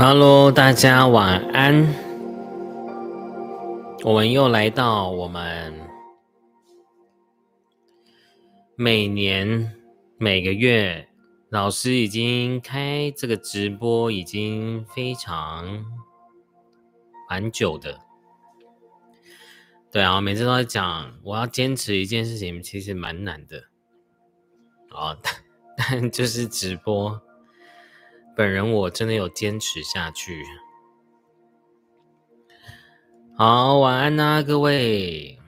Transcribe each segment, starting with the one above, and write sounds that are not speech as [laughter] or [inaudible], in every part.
Hello，大家晚安。我们又来到我们每年每个月，老师已经开这个直播，已经非常蛮久的。对啊，每次都在讲，我要坚持一件事情，其实蛮难的。哦，但 [laughs] 但就是直播。本人我真的有坚持下去。好，晚安呐，各位。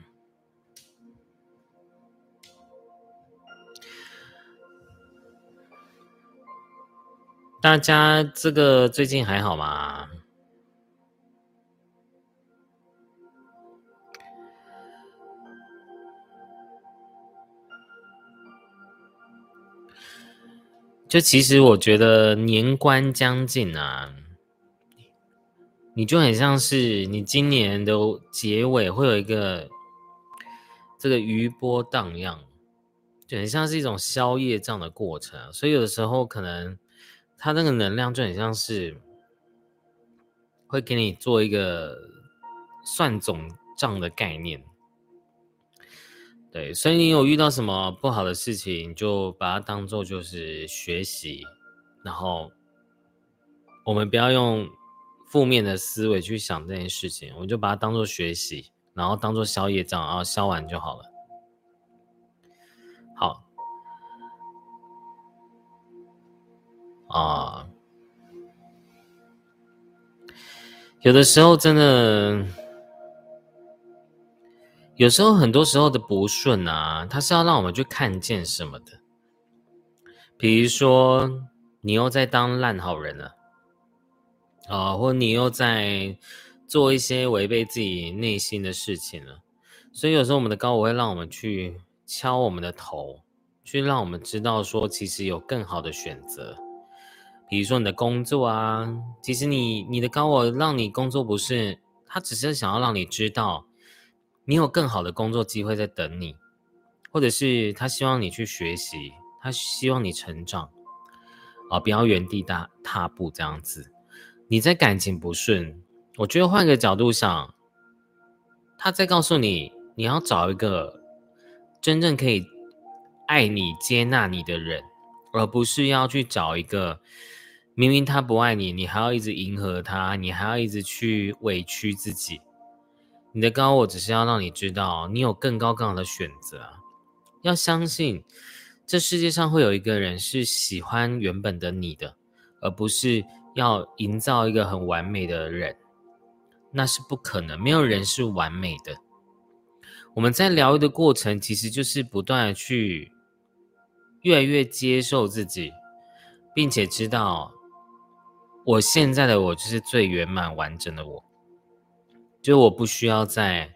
大家这个最近还好吗？就其实我觉得年关将近啊，你就很像是你今年的结尾会有一个这个余波荡漾，就很像是一种宵夜这样的过程。所以有的时候可能它那个能量就很像是会给你做一个算总账的概念。对，所以你有遇到什么不好的事情，就把它当做就是学习，然后我们不要用负面的思维去想这件事情，我们就把它当做学习，然后当做宵夜账，然后消完就好了。好，啊，有的时候真的。有时候，很多时候的不顺啊，它是要让我们去看见什么的。比如说，你又在当烂好人了，啊，或你又在做一些违背自己内心的事情了。所以有时候我们的高我会让我们去敲我们的头，去让我们知道说，其实有更好的选择。比如说你的工作啊，其实你你的高我让你工作不是，他只是想要让你知道。你有更好的工作机会在等你，或者是他希望你去学习，他希望你成长，啊，不要原地踏踏步这样子。你在感情不顺，我觉得换个角度想，他在告诉你，你要找一个真正可以爱你、接纳你的人，而不是要去找一个明明他不爱你，你还要一直迎合他，你还要一直去委屈自己。你的高我只是要让你知道，你有更高更好的选择。要相信，这世界上会有一个人是喜欢原本的你的，而不是要营造一个很完美的人。那是不可能，没有人是完美的。我们在疗愈的过程，其实就是不断的去越来越接受自己，并且知道，我现在的我就是最圆满完整的我。就我不需要再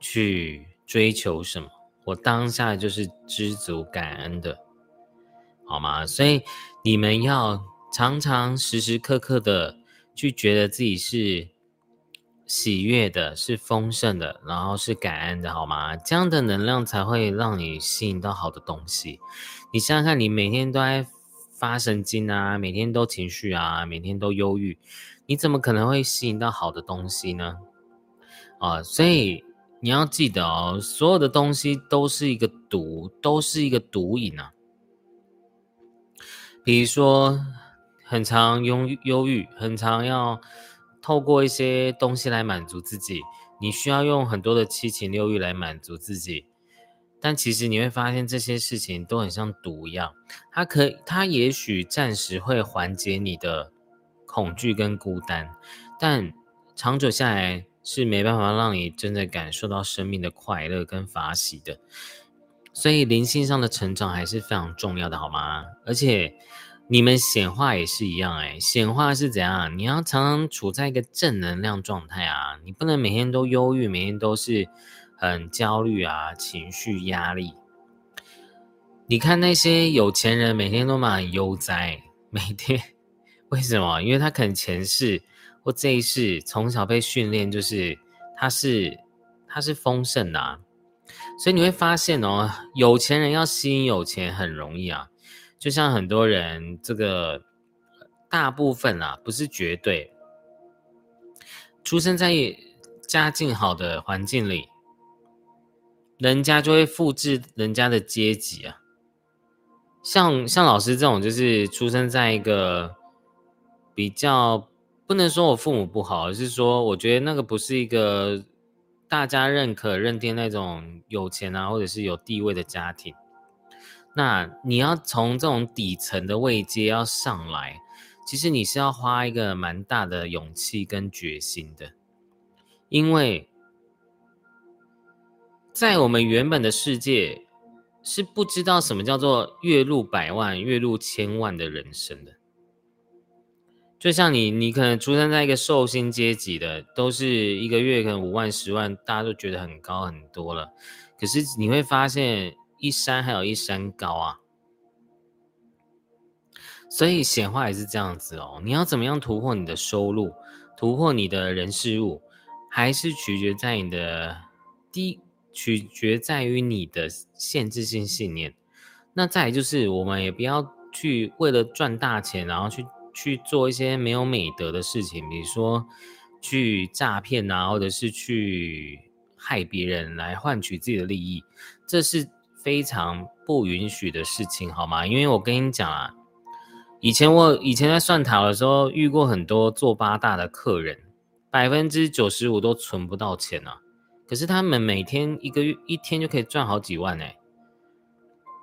去追求什么，我当下就是知足感恩的，好吗？所以你们要常常时时刻刻的去觉得自己是喜悦的，是丰盛的，然后是感恩的，好吗？这样的能量才会让你吸引到好的东西。你想想看，你每天都在发神经啊，每天都情绪啊，每天都忧郁，你怎么可能会吸引到好的东西呢？啊，所以你要记得哦，所有的东西都是一个毒，都是一个毒瘾啊。比如说，很常忧忧郁，很常要透过一些东西来满足自己，你需要用很多的七情六欲来满足自己，但其实你会发现这些事情都很像毒一样，它可它也许暂时会缓解你的恐惧跟孤单，但长久下来。是没办法让你真的感受到生命的快乐跟法喜的，所以灵性上的成长还是非常重要的，好吗？而且你们显化也是一样，哎，显化是怎样？你要常常处在一个正能量状态啊，你不能每天都忧郁，每天都是很焦虑啊，情绪压力。你看那些有钱人，每天都蛮悠哉，每天 [laughs] 为什么？因为他可能前世。或这一世从小被训练，就是他是他是丰盛的，啊，所以你会发现哦，有钱人要吸引有钱很容易啊，就像很多人这个大部分啊，不是绝对，出生在家境好的环境里，人家就会复制人家的阶级啊。像像老师这种，就是出生在一个比较不能说我父母不好，而是说我觉得那个不是一个大家认可认定那种有钱啊，或者是有地位的家庭。那你要从这种底层的位阶要上来，其实你是要花一个蛮大的勇气跟决心的，因为在我们原本的世界。是不知道什么叫做月入百万、月入千万的人生的，就像你，你可能出生在一个寿星阶级的，都是一个月可能五万、十万，大家都觉得很高很多了。可是你会发现，一山还有一山高啊。所以显化也是这样子哦。你要怎么样突破你的收入，突破你的人事物，还是取决在你的第。取决在于你的限制性信念。那再就是，我们也不要去为了赚大钱，然后去去做一些没有美德的事情，比如说去诈骗啊，或者是去害别人来换取自己的利益，这是非常不允许的事情，好吗？因为我跟你讲啊，以前我以前在算塔的时候遇过很多做八大的客人，百分之九十五都存不到钱啊。可是他们每天一个月一天就可以赚好几万哎，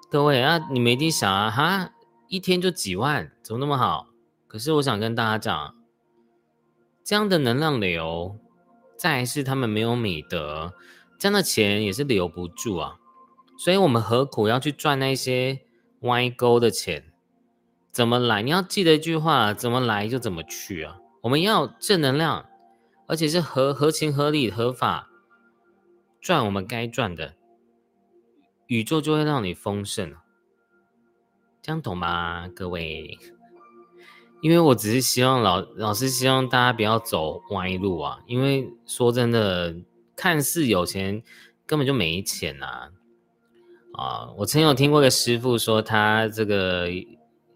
各位啊，你们一定想啊哈，一天就几万，怎么那么好？可是我想跟大家讲，这样的能量流，再是他们没有美德，这样的钱也是留不住啊。所以我们何苦要去赚那些歪钩的钱？怎么来？你要记得一句话：怎么来就怎么去啊。我们要正能量，而且是合合情合理合法。赚我们该赚的，宇宙就会让你丰盛，这样懂吗，各位？因为我只是希望老老师希望大家不要走歪路啊，因为说真的，看似有钱，根本就没钱呐！啊，我曾有听过一个师傅说，他这个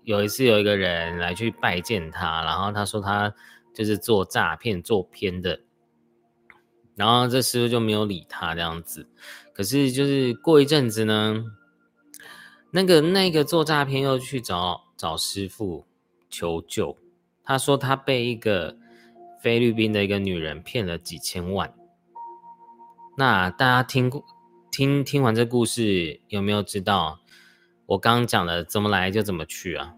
有一次有一个人来去拜见他，然后他说他就是做诈骗做偏的。然后这师傅就没有理他这样子，可是就是过一阵子呢，那个那个做诈骗又去找找师傅求救，他说他被一个菲律宾的一个女人骗了几千万。那大家听过听听完这故事，有没有知道我刚刚讲的怎么来就怎么去啊？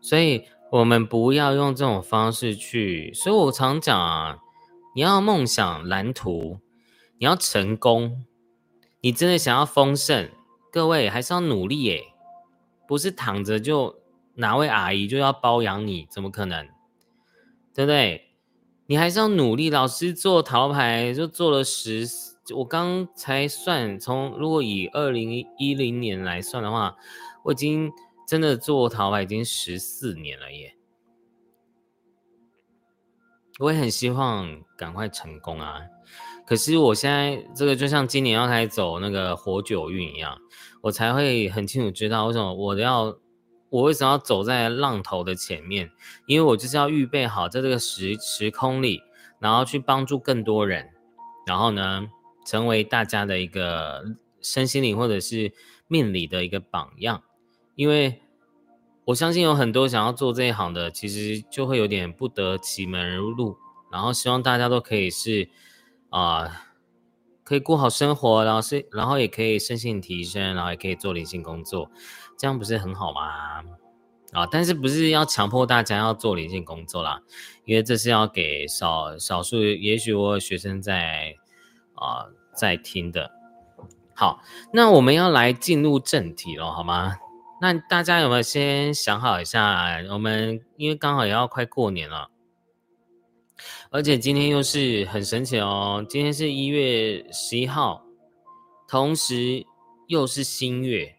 所以我们不要用这种方式去，所以我常讲啊。你要梦想蓝图，你要成功，你真的想要丰盛，各位还是要努力耶，不是躺着就哪位阿姨就要包养你，怎么可能？对不对？你还是要努力。老师做桃牌就做了十，我刚才算，从如果以二零一零年来算的话，我已经真的做桃牌已经十四年了耶。我也很希望赶快成功啊！可是我现在这个就像今年要开始走那个火九运一样，我才会很清楚知道为什么我要我为什么要走在浪头的前面，因为我就是要预备好在这个时时空里，然后去帮助更多人，然后呢，成为大家的一个身心灵或者是命理的一个榜样，因为。我相信有很多想要做这一行的，其实就会有点不得其门而入。然后希望大家都可以是，啊，可以过好生活，然后是，然后也可以身心提升，然后也可以做灵性工作，这样不是很好吗？啊，但是不是要强迫大家要做灵性工作啦？因为这是要给少少数，也许我有学生在啊在听的。好，那我们要来进入正题了，好吗？那大家有没有先想好一下？我们因为刚好也要快过年了，而且今天又是很神奇哦，今天是一月十一号，同时又是新月。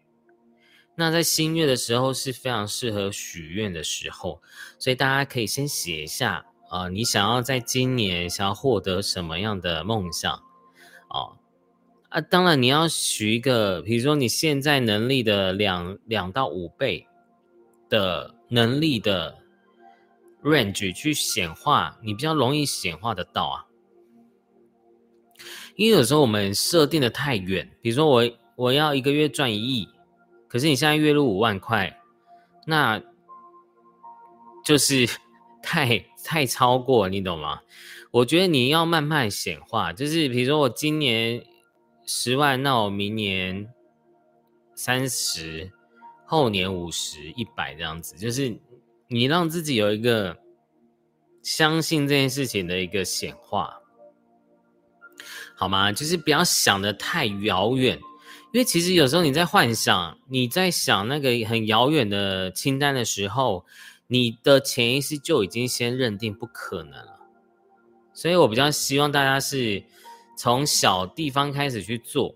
那在新月的时候是非常适合许愿的时候，所以大家可以先写一下啊，你想要在今年想要获得什么样的梦想哦。啊，当然你要许一个，比如说你现在能力的两两到五倍的能力的 range 去显化，你比较容易显化得到啊。因为有时候我们设定的太远，比如说我我要一个月赚一亿，可是你现在月入五万块，那就是 [laughs] 太太超过，你懂吗？我觉得你要慢慢显化，就是比如说我今年十万，那我明年三十，后年五十、一百这样子，就是你让自己有一个相信这件事情的一个显化。好吗？就是不要想的太遥远，因为其实有时候你在幻想，你在想那个很遥远的清单的时候，你的潜意识就已经先认定不可能了。所以我比较希望大家是从小地方开始去做，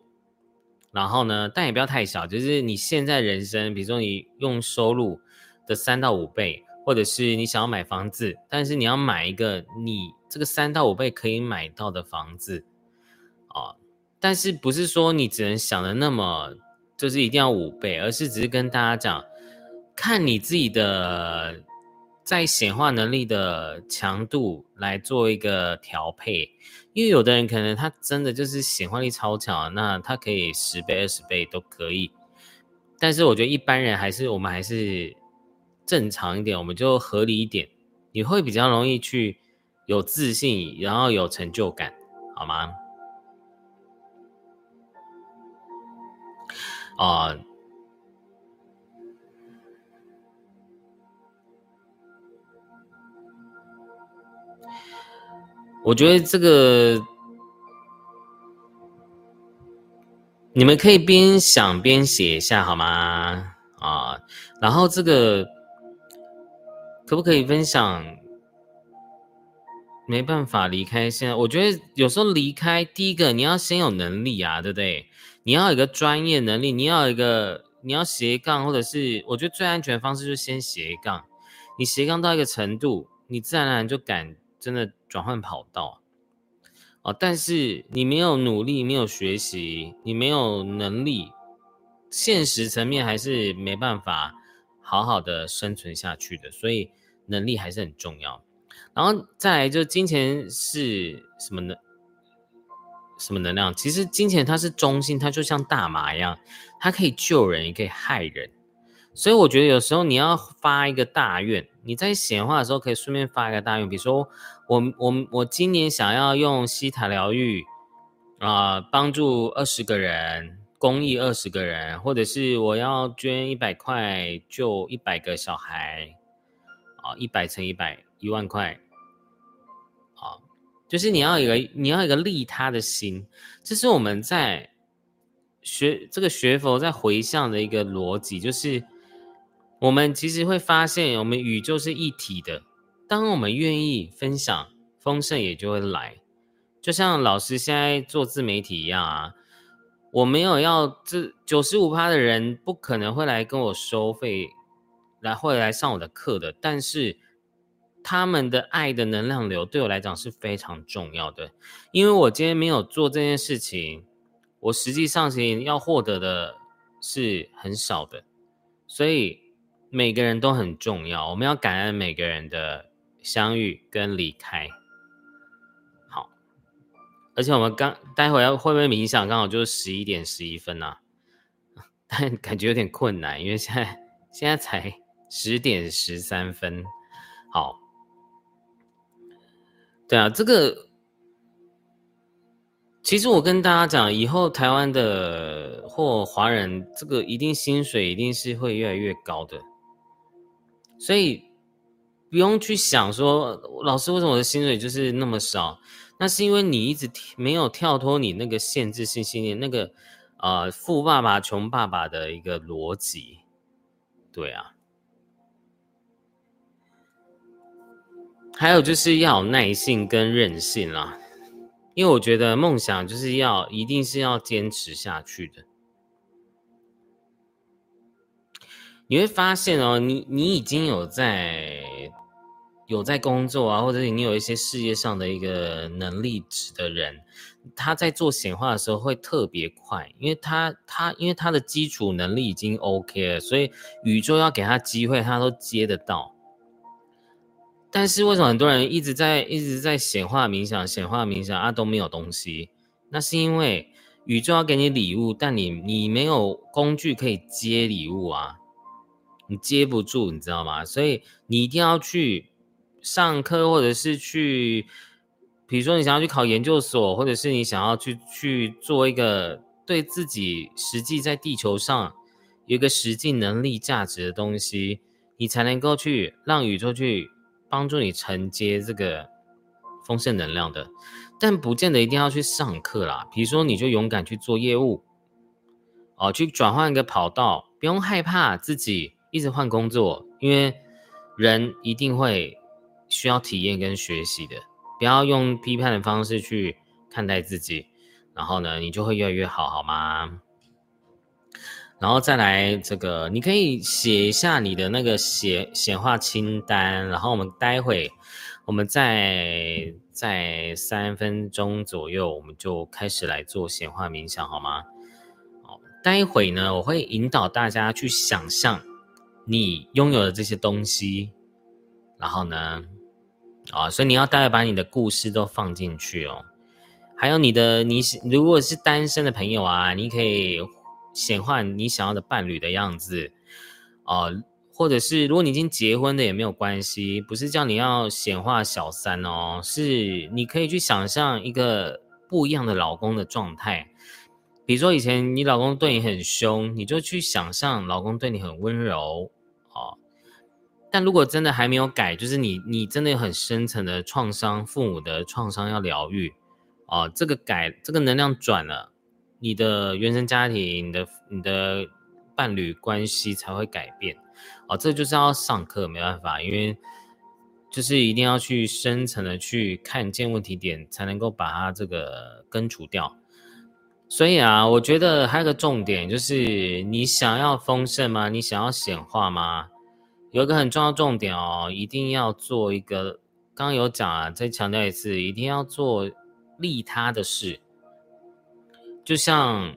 然后呢，但也不要太小，就是你现在人生，比如说你用收入的三到五倍，或者是你想要买房子，但是你要买一个你这个三到五倍可以买到的房子。但是不是说你只能想的那么，就是一定要五倍，而是只是跟大家讲，看你自己的在显化能力的强度来做一个调配，因为有的人可能他真的就是显化力超强，那他可以十倍、二十倍都可以，但是我觉得一般人还是我们还是正常一点，我们就合理一点，你会比较容易去有自信，然后有成就感，好吗？啊，我觉得这个你们可以边想边写一下好吗？啊，然后这个可不可以分享？没办法离开现在，我觉得有时候离开，第一个你要先有能力啊，对不对？你要有一个专业能力，你要有一个，你要斜杠，或者是我觉得最安全的方式就是先斜杠。你斜杠到一个程度，你自然而然就敢真的转换跑道。哦，但是你没有努力，没有学习，你没有能力，现实层面还是没办法好好的生存下去的。所以能力还是很重要。然后再来就金钱是什么呢？什么能量？其实金钱它是中性，它就像大麻一样，它可以救人，也可以害人。所以我觉得有时候你要发一个大愿，你在显化的时候可以顺便发一个大愿，比如说我我我今年想要用西塔疗愈啊，帮助二十个人，公益二十个人，或者是我要捐一百块救一百个小孩啊，一百乘一百一万块。就是你要有一个你要一个利他的心，这是我们在学这个学佛在回向的一个逻辑。就是我们其实会发现，我们宇宙是一体的。当我们愿意分享，丰盛也就会来。就像老师现在做自媒体一样啊，我没有要这九十五趴的人不可能会来跟我收费，来会来上我的课的，但是。他们的爱的能量流对我来讲是非常重要的，因为我今天没有做这件事情，我实际上是要获得的是很少的，所以每个人都很重要，我们要感恩每个人的相遇跟离开。好，而且我们刚待会要会不会冥想？刚好就是十一点十一分啊，[laughs] 但感觉有点困难，因为现在现在才十点十三分。好。对啊，这个其实我跟大家讲，以后台湾的或华人，这个一定薪水一定是会越来越高的，所以不用去想说老师为什么我的薪水就是那么少，那是因为你一直没有跳脱你那个限制性信念，那个呃富爸爸穷爸爸的一个逻辑，对啊。还有就是要有耐性跟韧性啦，因为我觉得梦想就是要一定是要坚持下去的。你会发现哦，你你已经有在有在工作啊，或者你有一些事业上的一个能力值的人，他在做显化的时候会特别快，因为他他因为他的基础能力已经 OK 了，所以宇宙要给他机会，他都接得到。但是为什么很多人一直在一直在显化冥想、显化冥想啊都没有东西？那是因为宇宙要给你礼物，但你你没有工具可以接礼物啊，你接不住，你知道吗？所以你一定要去上课，或者是去，比如说你想要去考研究所，或者是你想要去去做一个对自己实际在地球上有一个实际能力价值的东西，你才能够去让宇宙去帮助你承接这个丰盛能量的。但不见得一定要去上课啦，比如说你就勇敢去做业务，哦，去转换一个跑道，不用害怕自己一直换工作，因为人一定会需要体验跟学习的，不要用批判的方式去看待自己，然后呢，你就会越来越好，好吗？然后再来这个，你可以写一下你的那个显显化清单，然后我们待会我们再。在三分钟左右，我们就开始来做显化冥想，好吗？哦，待会呢，我会引导大家去想象你拥有的这些东西，然后呢，啊，所以你要待会把你的故事都放进去哦。还有你的，你如果是单身的朋友啊，你可以显化你想要的伴侣的样子，哦。或者是如果你已经结婚的也没有关系，不是叫你要显化小三哦，是你可以去想象一个不一样的老公的状态。比如说以前你老公对你很凶，你就去想象老公对你很温柔哦。但如果真的还没有改，就是你你真的有很深层的创伤，父母的创伤要疗愈哦。这个改这个能量转了，你的原生家庭、你的你的伴侣关系才会改变。哦，这就是要上课，没办法，因为就是一定要去深层的去看见问题点，才能够把它这个根除掉。所以啊，我觉得还有个重点就是，你想要丰盛吗？你想要显化吗？有一个很重要重点哦，一定要做一个，刚刚有讲啊，再强调一次，一定要做利他的事，就像。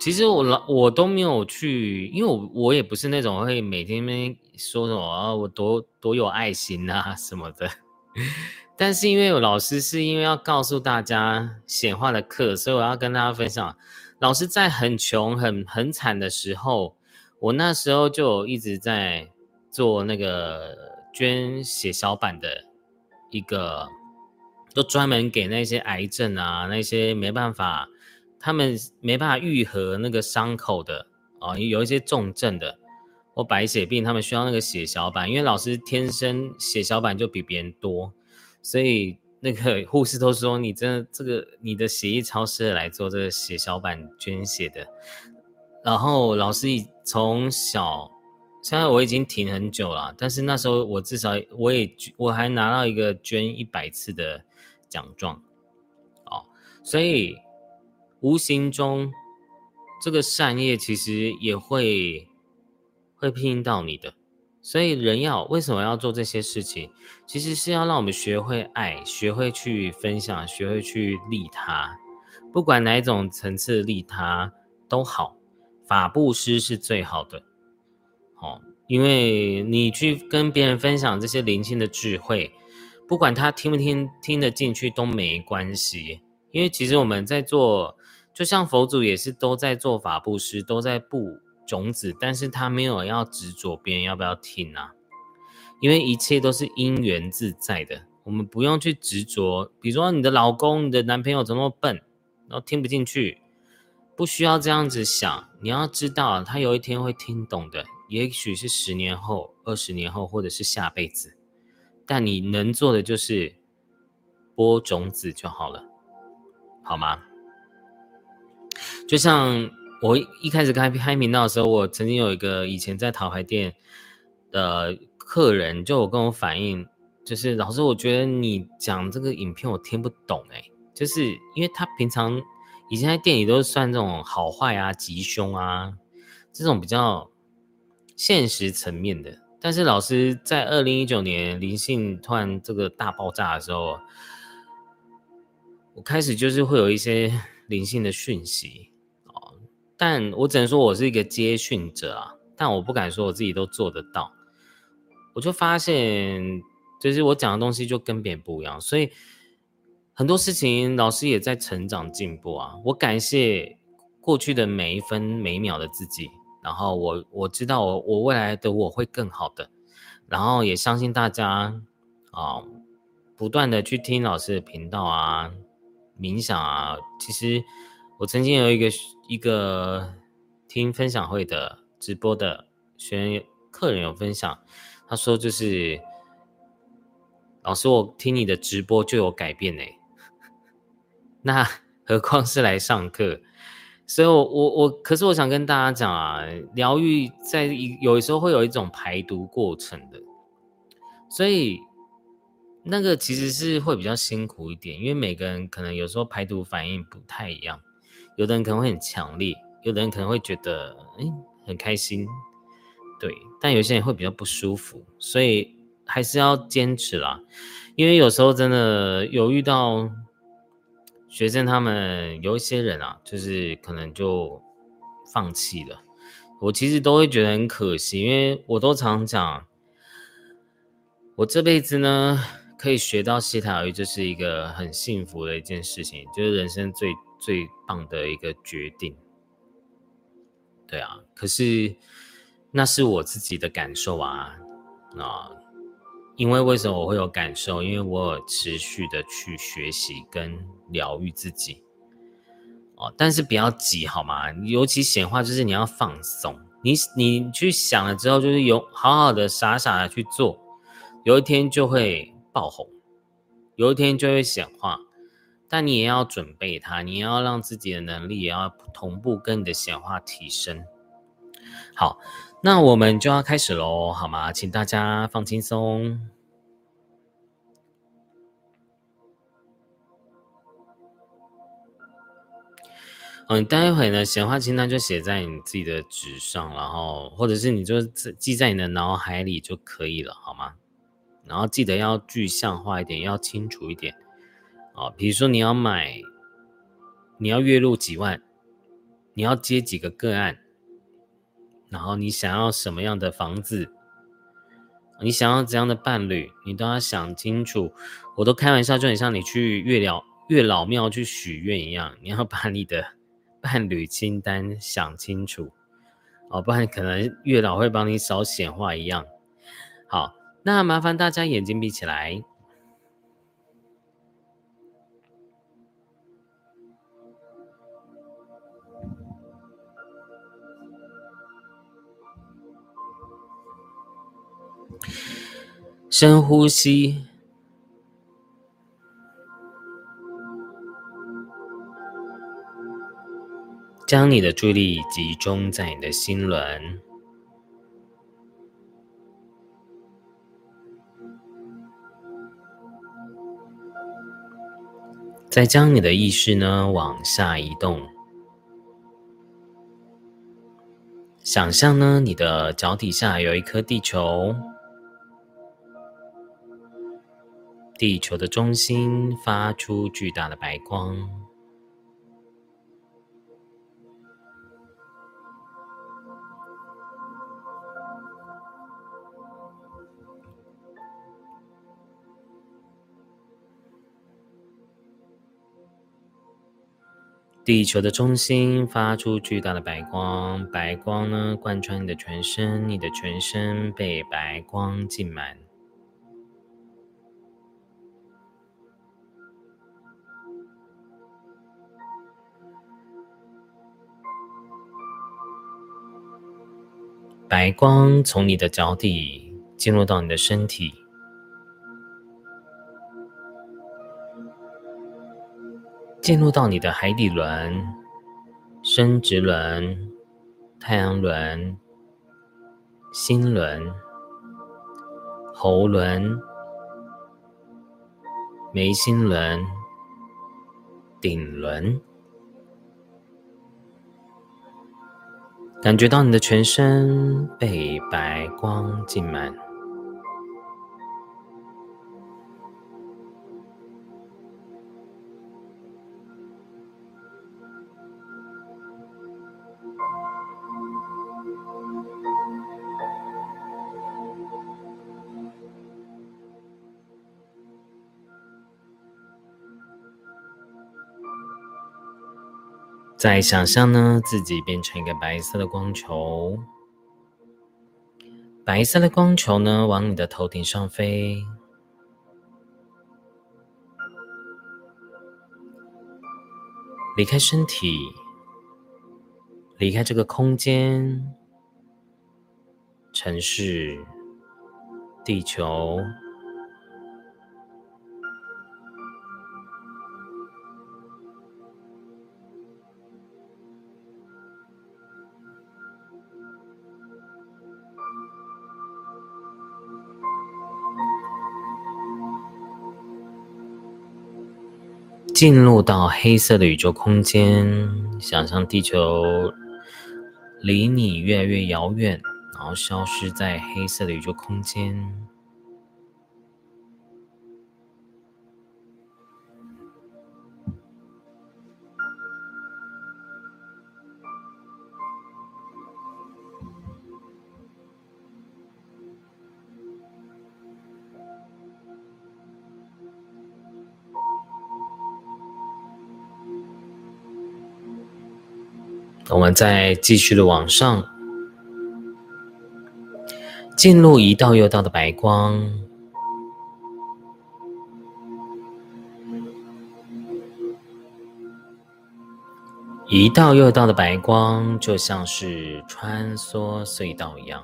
其实我老我都没有去，因为我我也不是那种会每天说什么啊，我多多有爱心啊什么的。[laughs] 但是因为我老师是因为要告诉大家显化的课，所以我要跟大家分享。老师在很穷很很惨的时候，我那时候就一直在做那个捐血小板的一个，都专门给那些癌症啊那些没办法。他们没办法愈合那个伤口的啊，有一些重症的或白血病，他们需要那个血小板。因为老师天生血小板就比别人多，所以那个护士都说你真的这个你的血液超适合来做这个血小板捐血的。然后老师从小，现在我已经停很久了，但是那时候我至少我也我还拿到一个捐一百次的奖状，哦，所以。无形中，这个善业其实也会会拼到你的，所以人要为什么要做这些事情？其实是要让我们学会爱，学会去分享，学会去利他，不管哪一种层次利他都好。法布施是最好的，哦，因为你去跟别人分享这些灵性的智慧，不管他听不听听得进去都没关系，因为其实我们在做。就像佛祖也是都在做法布施，都在布种子，但是他没有要执着别人要不要听啊，因为一切都是因缘自在的，我们不用去执着。比如说你的老公、你的男朋友怎么笨，然后听不进去，不需要这样子想。你要知道，他有一天会听懂的，也许是十年后、二十年后，或者是下辈子。但你能做的就是播种子就好了，好吗？就像我一开始开开频道的时候，我曾经有一个以前在桃牌店的客人，就我跟我反映，就是老师，我觉得你讲这个影片我听不懂哎，就是因为他平常以前在店里都是算这种好坏啊、吉凶啊这种比较现实层面的，但是老师在二零一九年灵性突然这个大爆炸的时候，我开始就是会有一些。灵性的讯息哦，但我只能说我是一个接讯者啊，但我不敢说我自己都做得到。我就发现就是我讲的东西就跟别人不一样，所以很多事情老师也在成长进步啊。我感谢过去的每一分每一秒的自己，然后我我知道我我未来的我会更好的，然后也相信大家啊，不断的去听老师的频道啊，冥想啊。其实我曾经有一个一个听分享会的直播的学员客人有分享，他说就是。老师，我听你的直播就有改变呢，[laughs] 那何况是来上课？所以，我我我，可是我想跟大家讲啊，疗愈在一有时候会有一种排毒过程的，所以那个其实是会比较辛苦一点，因为每个人可能有时候排毒反应不太一样，有的人可能会很强烈，有的人可能会觉得哎很开心，对，但有些人会比较不舒服，所以。还是要坚持啦，因为有时候真的有遇到学生，他们有一些人啊，就是可能就放弃了。我其实都会觉得很可惜，因为我都常讲，我这辈子呢可以学到西塔语，就是一个很幸福的一件事情，就是人生最最棒的一个决定。对啊，可是那是我自己的感受啊，啊。因为为什么我会有感受？因为我有持续的去学习跟疗愈自己，哦，但是不要急好吗？尤其显化就是你要放松，你你去想了之后，就是有好好的傻傻的去做，有一天就会爆红，有一天就会显化，但你也要准备它，你要让自己的能力也要同步跟你的显化提升。好。那我们就要开始喽，好吗？请大家放轻松。嗯，待会呢，显化清单就写在你自己的纸上，然后或者是你就记在你的脑海里就可以了，好吗？然后记得要具象化一点，要清楚一点。哦，比如说你要买，你要月入几万，你要接几个个案。然后你想要什么样的房子？你想要怎样的伴侣？你都要想清楚。我都开玩笑，就很像你去月老月老庙去许愿一样，你要 [laughs] 把你的伴侣清单想清楚哦，不然可能月老会帮你少显化一样。好，那麻烦大家眼睛闭起来。深呼吸，将你的注意力集中在你的心轮，再将你的意识呢往下移动，想象呢你的脚底下有一颗地球。地球的中心发出巨大的白光，地球的中心发出巨大的白光，白光呢贯穿你的全身，你的全身被白光浸满。白光从你的脚底进入到你的身体，进入到你的海底轮、生殖轮、太阳轮、心轮、喉轮、眉心轮、顶轮。感觉到你的全身被白光浸满，再想象呢，自己变成一个白色的光球，白色的光球呢，往你的头顶上飞，离开身体，离开这个空间、城市、地球。进入到黑色的宇宙空间，想象地球离你越来越遥远，然后消失在黑色的宇宙空间。我们再继续的往上，进入一道又道的白光，一道又道的白光，就像是穿梭隧道一样，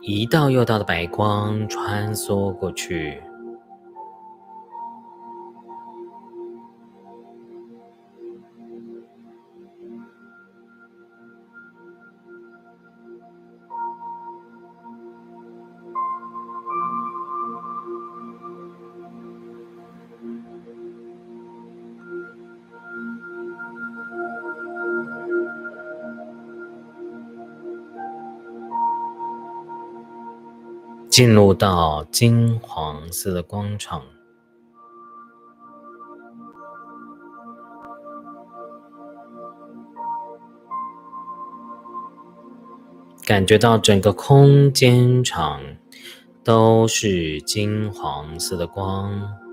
一道又道的白光穿梭过去。进入到金黄色的光场，感觉到整个空间场都是金黄色的光。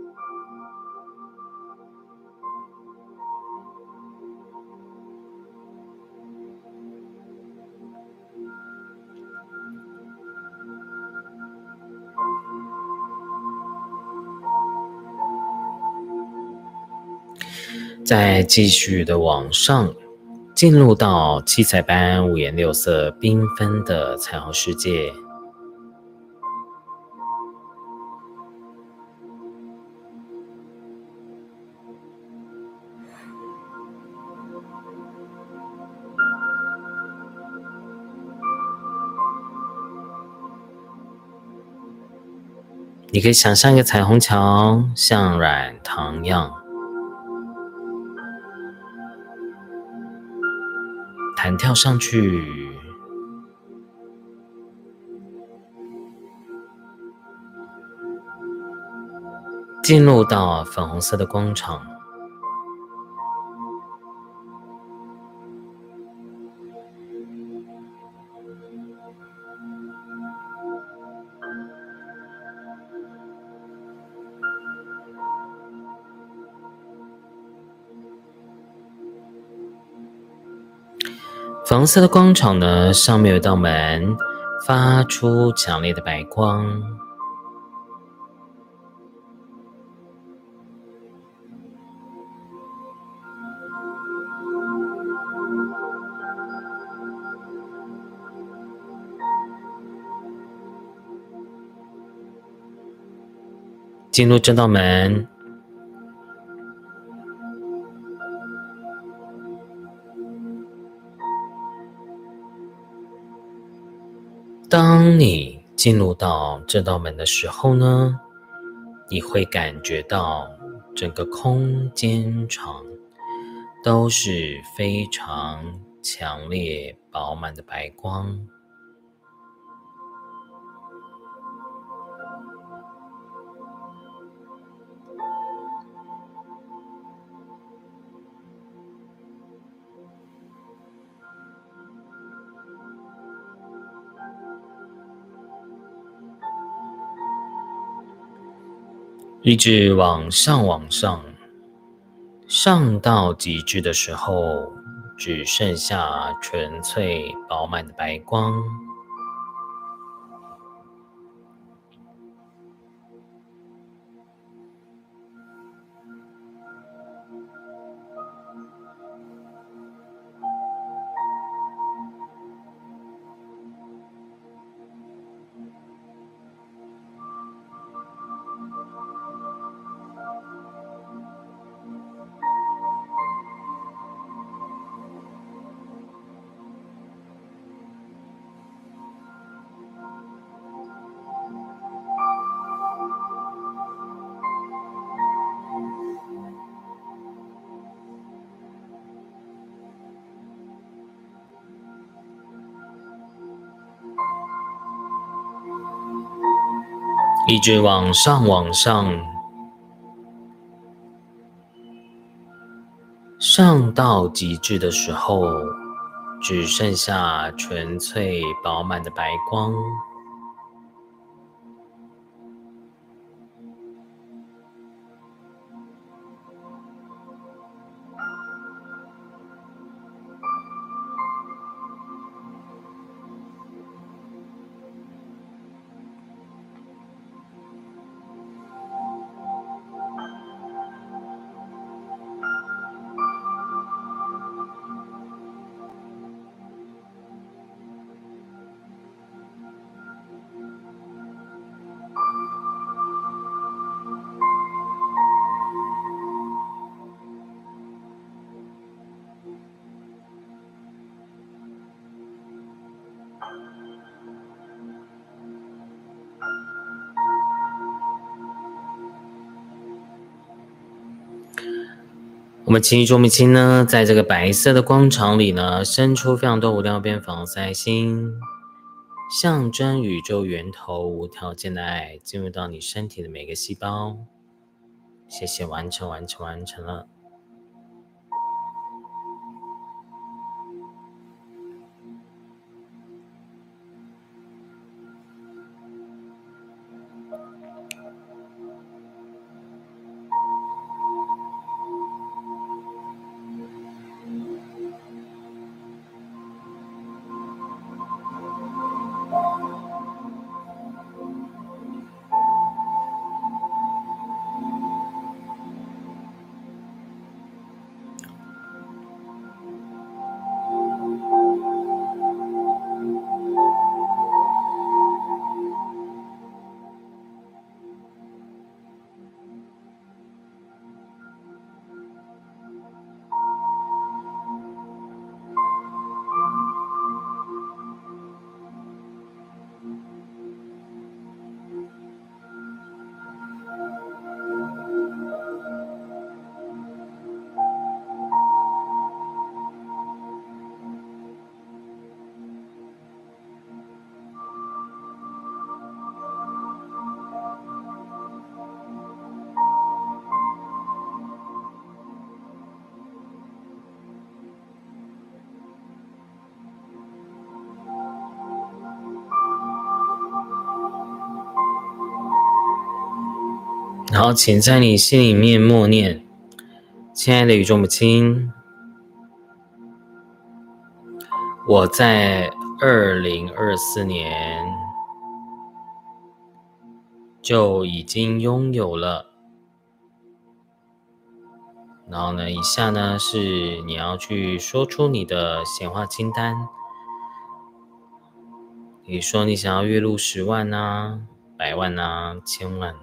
再继续的往上，进入到七彩般、五颜六色、缤纷的彩虹世界。你可以想象一个彩虹桥，像软糖一样。弹跳上去，进入到粉红色的光场。黄色的广场呢，上面有道门，发出强烈的白光。进入这道门。当你进入到这道门的时候呢，你会感觉到整个空间场都是非常强烈、饱满的白光。一直往上往上，上到极致的时候，只剩下纯粹饱满的白光。一直往上，往上，上到极致的时候，只剩下纯粹饱满的白光。我们请宇宙母亲呢，在这个白色的光场里呢，伸出非常多无量边防塞心，象征宇宙源头无条件的爱进入到你身体的每个细胞。谢谢，完成，完成，完成了。然后，请在你心里面默念：“亲爱的宇宙母亲，我在二零二四年就已经拥有了。”然后呢，以下呢是你要去说出你的显化清单。你说你想要月入十万啊，百万啊，千万。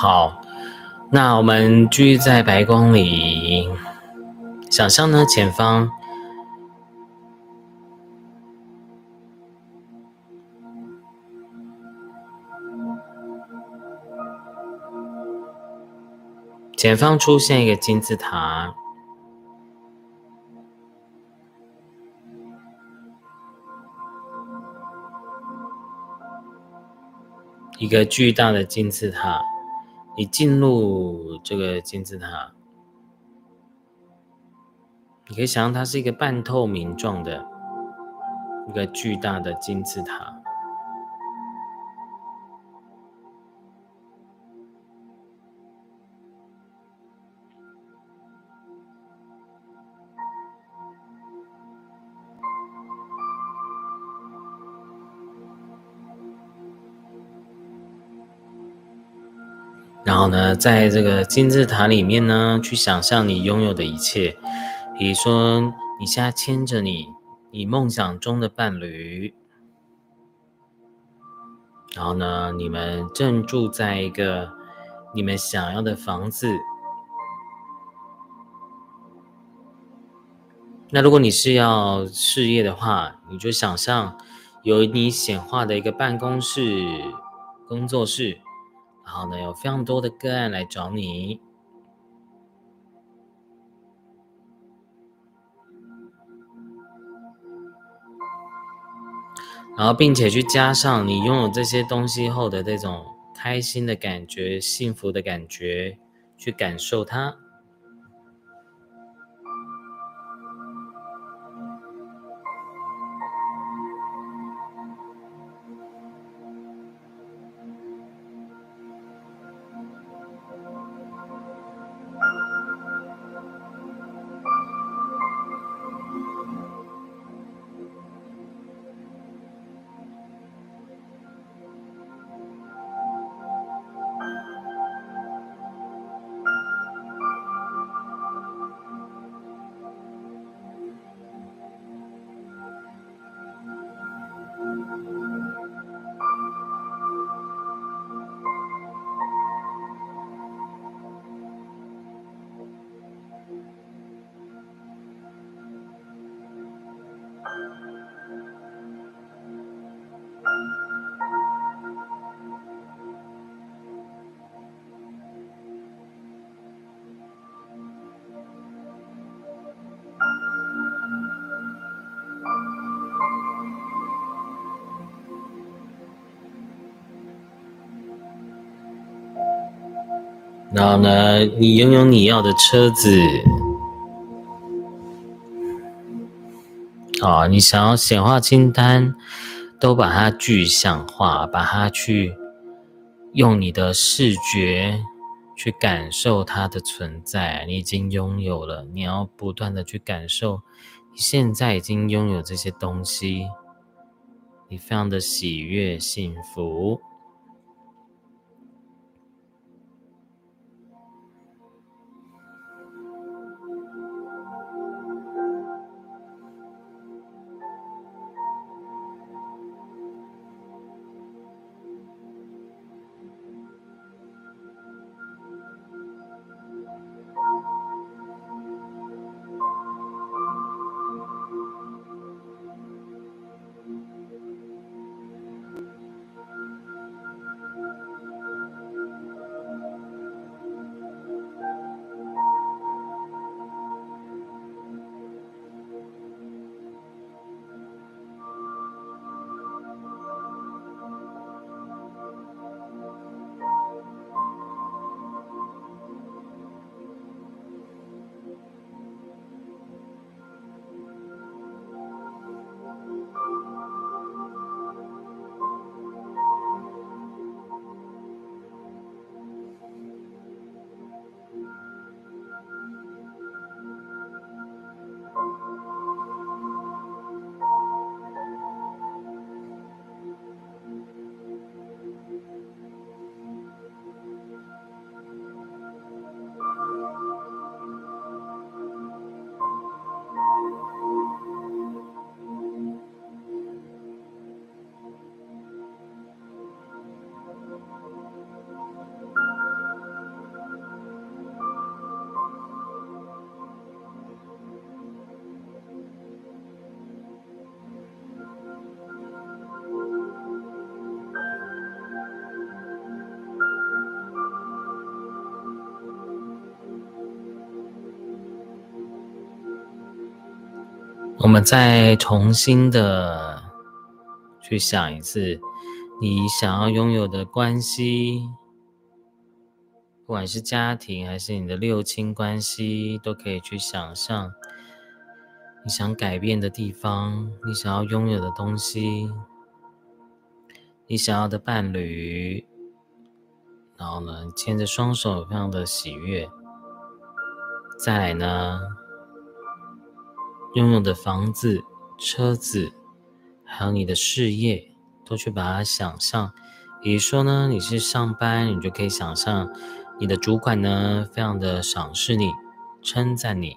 好，那我们继续在白光里想象呢，前方。前方出现一个金字塔，一个巨大的金字塔。你进入这个金字塔，你可以想象它是一个半透明状的一个巨大的金字塔。然后呢，在这个金字塔里面呢，去想象你拥有的一切，比如说你现在牵着你你梦想中的伴侣，然后呢，你们正住在一个你们想要的房子。那如果你是要事业的话，你就想象有你显化的一个办公室、工作室。然后呢，有非常多的个案来找你，然后并且去加上你拥有这些东西后的这种开心的感觉、幸福的感觉，去感受它。然后呢，你拥有你要的车子，啊，你想要显化清单，都把它具象化，把它去用你的视觉去感受它的存在。你已经拥有了，你要不断的去感受，你现在已经拥有这些东西，你非常的喜悦幸福。我们再重新的去想一次，你想要拥有的关系，不管是家庭还是你的六亲关系，都可以去想象你想改变的地方，你想要拥有的东西，你想要的伴侣，然后呢，牵着双手，非常的喜悦。再来呢？拥有的房子、车子，还有你的事业，都去把它想象。比如说呢，你是上班，你就可以想象你的主管呢，非常的赏识你，称赞你。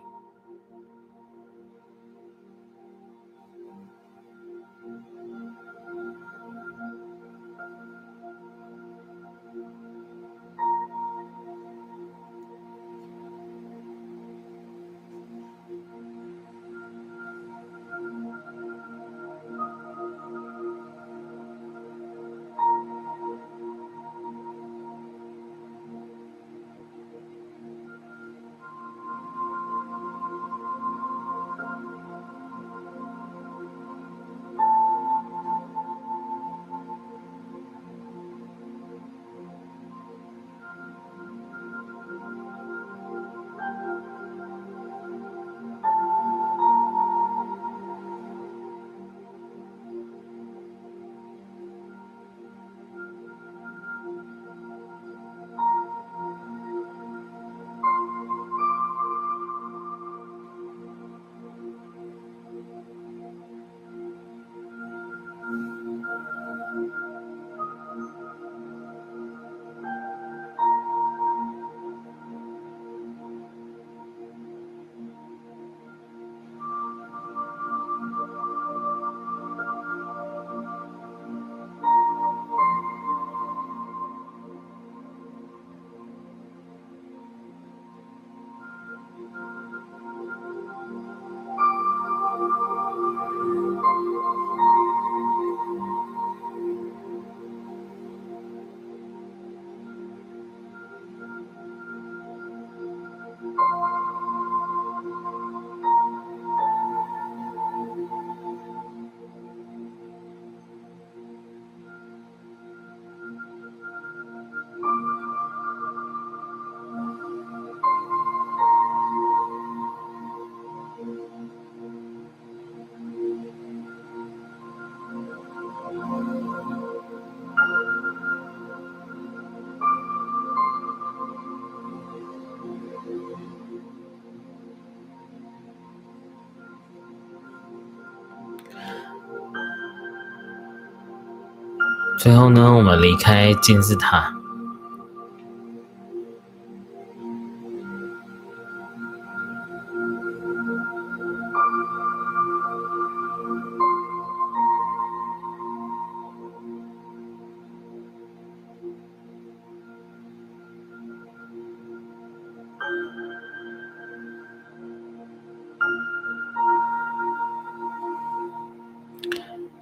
最后呢，我们离开金字塔。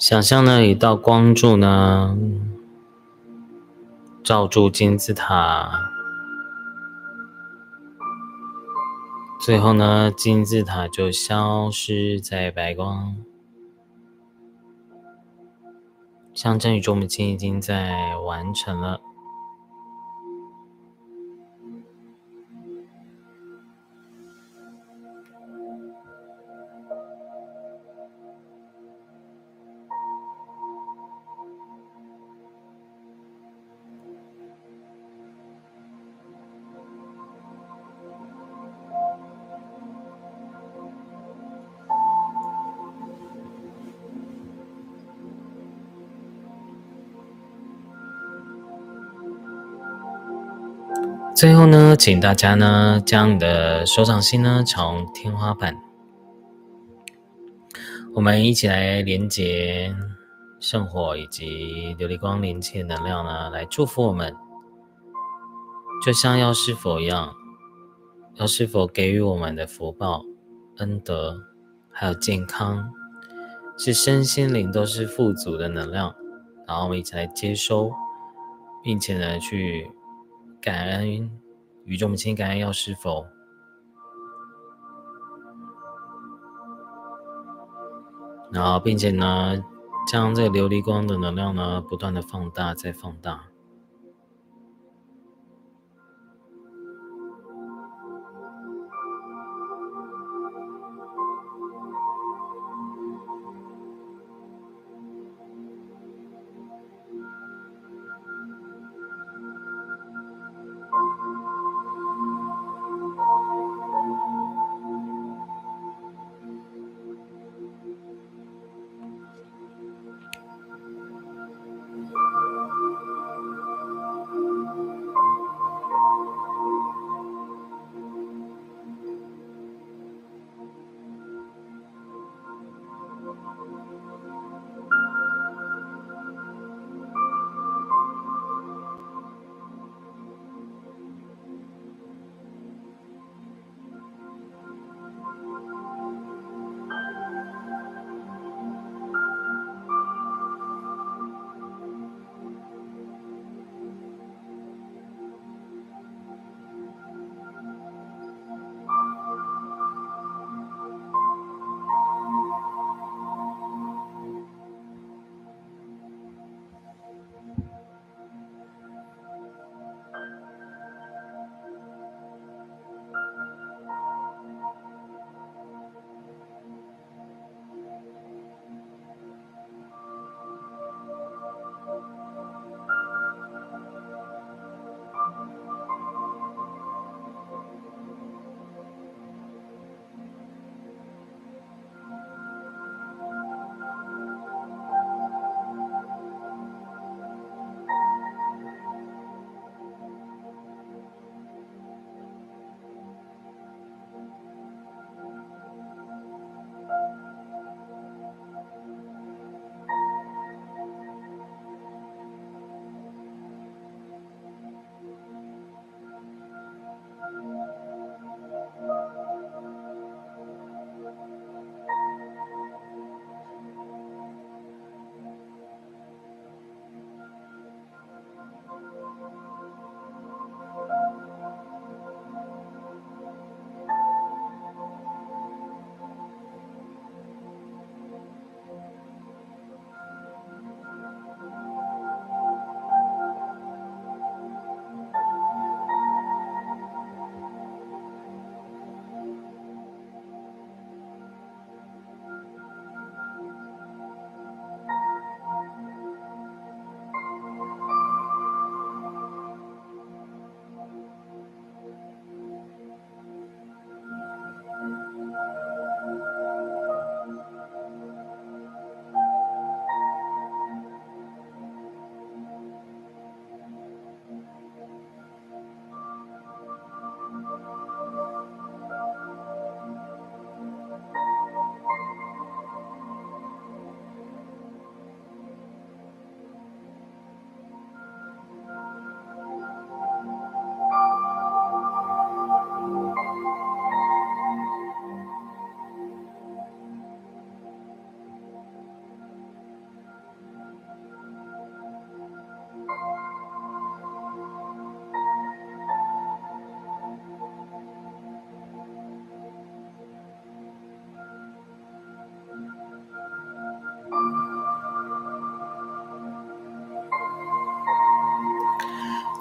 想象呢，一道光柱呢，照住金字塔，最后呢，金字塔就消失在白光，象征宇宙母亲已经在完成了。最后呢，请大家呢将你的手掌心呢朝天花板，我们一起来连接圣火以及琉璃光灵气的能量呢，来祝福我们，就像药师佛一样，药师佛给予我们的福报、恩德，还有健康，是身心灵都是富足的能量，然后我们一起来接收，并且呢去。感恩宇宙母亲，感恩药师否。然后并且呢，将这个琉璃光的能量呢，不断的放大，再放大。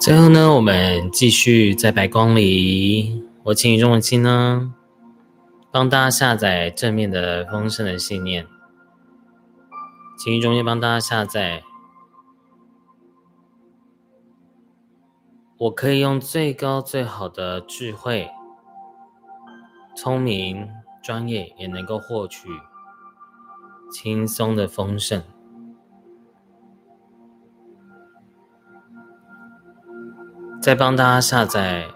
最后呢，我们继续在白光里，我请宇宙文清呢，帮大家下载正面的丰盛的信念，请宇宙也帮大家下载。我可以用最高最好的智慧、聪明、专业，也能够获取轻松的丰盛。再帮大家下载，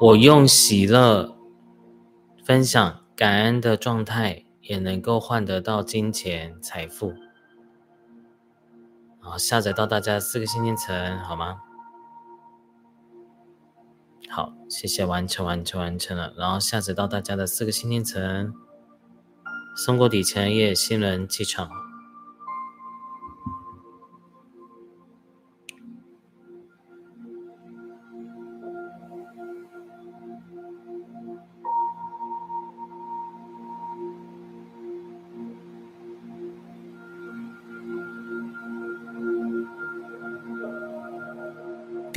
我用喜乐、分享、感恩的状态，也能够换得到金钱、财富。好，下载到大家四个信念层，好吗？好，谢谢，完成，完成，完成了。然后下载到大家的四个信念层，松果体前叶新人气场。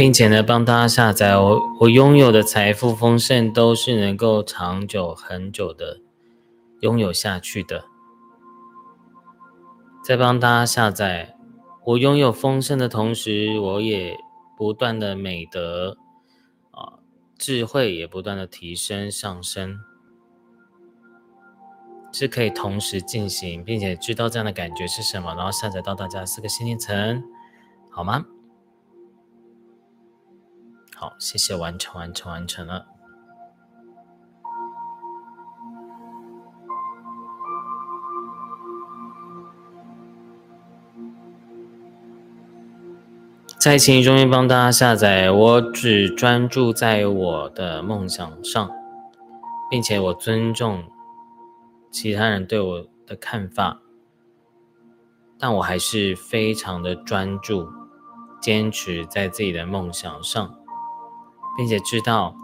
并且呢，帮大家下载我我拥有的财富丰盛都是能够长久很久的拥有下去的。在帮大家下载我拥有丰盛的同时，我也不断的美德啊智慧也不断的提升上升，是可以同时进行，并且知道这样的感觉是什么，然后下载到大家四个心灵层，好吗？好，谢谢，完成，完成，完成了。在情中心帮大家下载，我只专注在我的梦想上，并且我尊重其他人对我的看法，但我还是非常的专注，坚持在自己的梦想上。并且知道，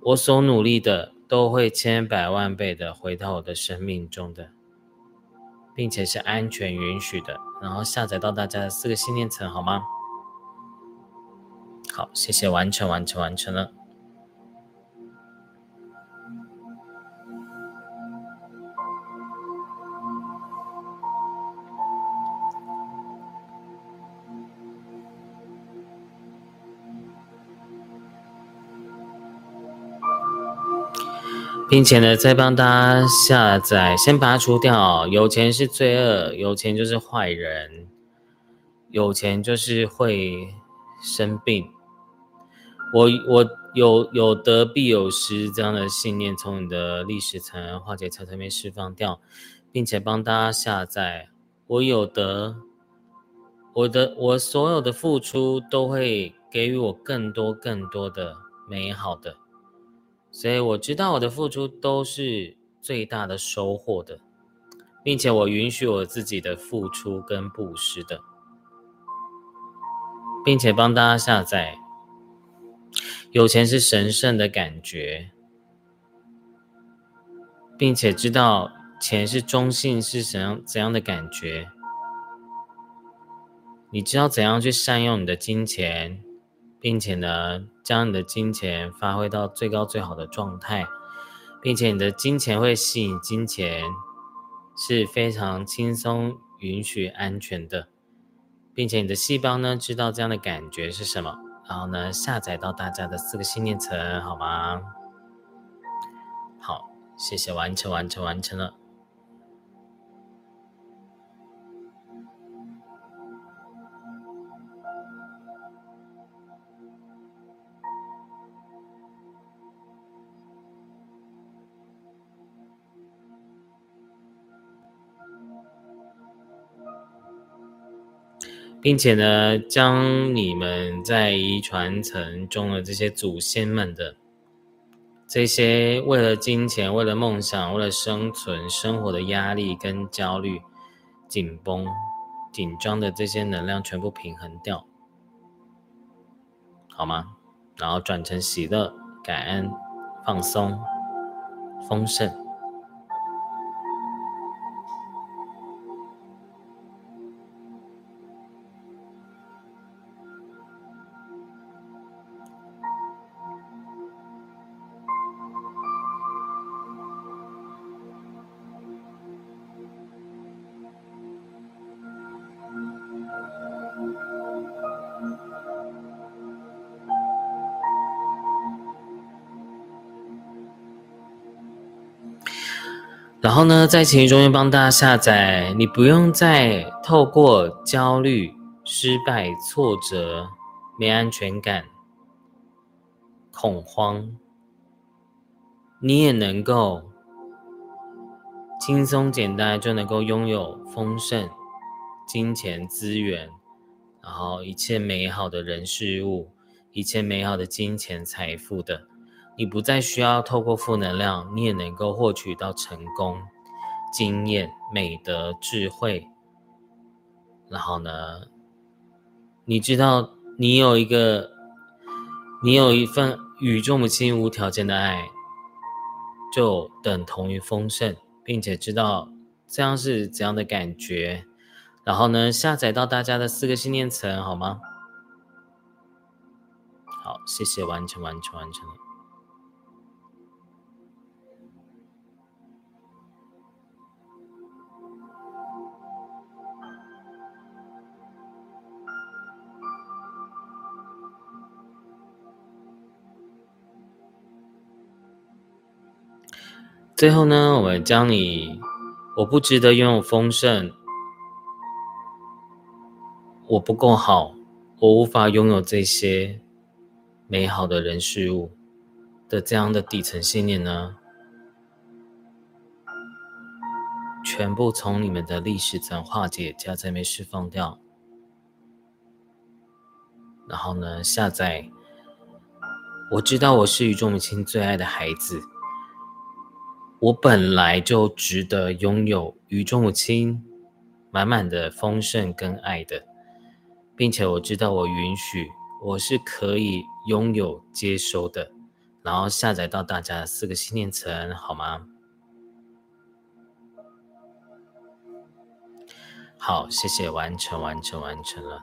我所努力的都会千百万倍的回到我的生命中的，并且是安全允许的。然后下载到大家的四个信念层，好吗？好，谢谢，完成，完成，完成了。并且呢，再帮大家下载，先拔除掉有钱是罪恶，有钱就是坏人，有钱就是会生病。我我有有得必有失这样的信念，从你的历史层化解层层面释放掉，并且帮大家下载，我有得，我的我所有的付出都会给予我更多更多的美好的。所以我知道我的付出都是最大的收获的，并且我允许我自己的付出跟布施的，并且帮大家下载。有钱是神圣的感觉，并且知道钱是中性是怎样怎样的感觉。你知道怎样去善用你的金钱。并且呢，将你的金钱发挥到最高最好的状态，并且你的金钱会吸引金钱，是非常轻松、允许、安全的，并且你的细胞呢知道这样的感觉是什么，然后呢下载到大家的四个信念层，好吗？好，谢谢，完成，完成，完成了。并且呢，将你们在遗传层中的这些祖先们的这些为了金钱、为了梦想、为了生存、生活的压力跟焦虑、紧绷、紧张的这些能量全部平衡掉，好吗？然后转成喜乐、感恩、放松、丰盛。呢，在情绪中帮大家下载，你不用再透过焦虑、失败、挫折、没安全感、恐慌，你也能够轻松简单就能够拥有丰盛、金钱资源，然后一切美好的人事物，一切美好的金钱财富的。你不再需要透过负能量，你也能够获取到成功、经验、美德、智慧。然后呢，你知道你有一个，你有一份宇宙母亲无条件的爱，就等同于丰盛，并且知道这样是怎样的感觉。然后呢，下载到大家的四个信念层，好吗？好，谢谢，完成，完成，完成了。最后呢，我们将你，我不值得拥有丰盛，我不够好，我无法拥有这些美好的人事物的这样的底层信念呢，全部从你们的历史层化解、加在、没释放掉，然后呢，下载。我知道我是宇宙母亲最爱的孩子。我本来就值得拥有宇宙母亲满满的丰盛跟爱的，并且我知道我允许我是可以拥有接收的，然后下载到大家四个信念层，好吗？好，谢谢，完成，完成，完成了。